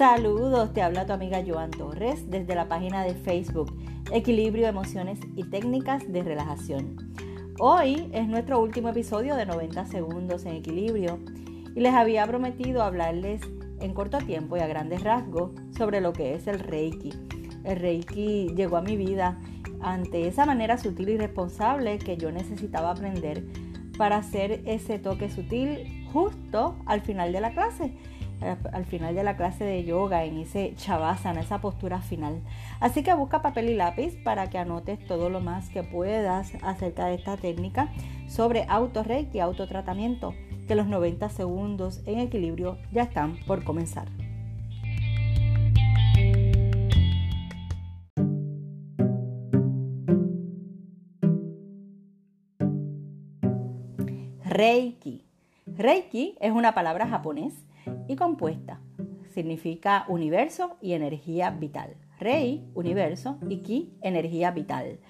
Saludos, te habla tu amiga Joan Torres desde la página de Facebook Equilibrio, Emociones y Técnicas de Relajación. Hoy es nuestro último episodio de 90 segundos en equilibrio y les había prometido hablarles en corto tiempo y a grandes rasgos sobre lo que es el Reiki. El Reiki llegó a mi vida ante esa manera sutil y responsable que yo necesitaba aprender para hacer ese toque sutil justo al final de la clase al final de la clase de yoga, en ese chavasana, esa postura final. Así que busca papel y lápiz para que anotes todo lo más que puedas acerca de esta técnica sobre auto y autotratamiento, que los 90 segundos en equilibrio ya están por comenzar. Reiki. Reiki es una palabra japonés y compuesta. Significa universo y energía vital. Rei, universo, y Ki, energía vital.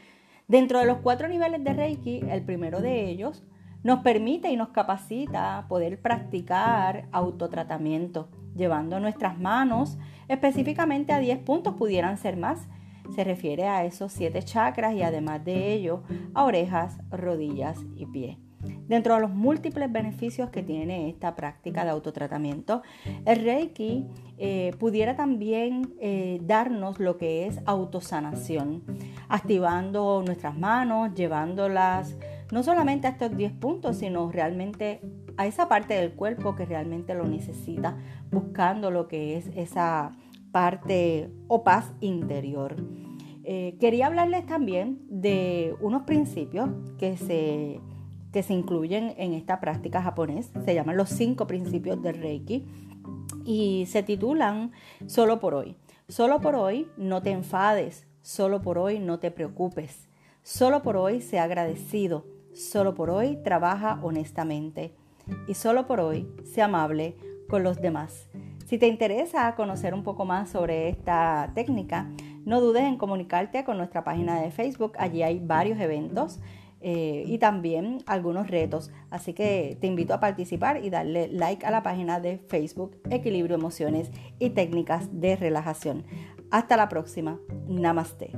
Dentro de los cuatro niveles de Reiki, el primero de ellos nos permite y nos capacita poder practicar autotratamiento, llevando nuestras manos específicamente a 10 puntos, pudieran ser más. Se refiere a esos siete chakras y además de ello a orejas, rodillas y pies. Dentro de los múltiples beneficios que tiene esta práctica de autotratamiento, el Reiki eh, pudiera también eh, darnos lo que es autosanación, activando nuestras manos, llevándolas no solamente a estos 10 puntos, sino realmente a esa parte del cuerpo que realmente lo necesita, buscando lo que es esa parte o paz interior. Eh, quería hablarles también de unos principios que se que se incluyen en esta práctica japonés. Se llaman los cinco principios del Reiki y se titulan Solo por hoy. Solo por hoy no te enfades, solo por hoy no te preocupes, solo por hoy sea agradecido, solo por hoy trabaja honestamente y solo por hoy sea amable con los demás. Si te interesa conocer un poco más sobre esta técnica, no dudes en comunicarte con nuestra página de Facebook. Allí hay varios eventos eh, y también algunos retos. Así que te invito a participar y darle like a la página de Facebook Equilibrio Emociones y Técnicas de Relajación. Hasta la próxima. Namaste.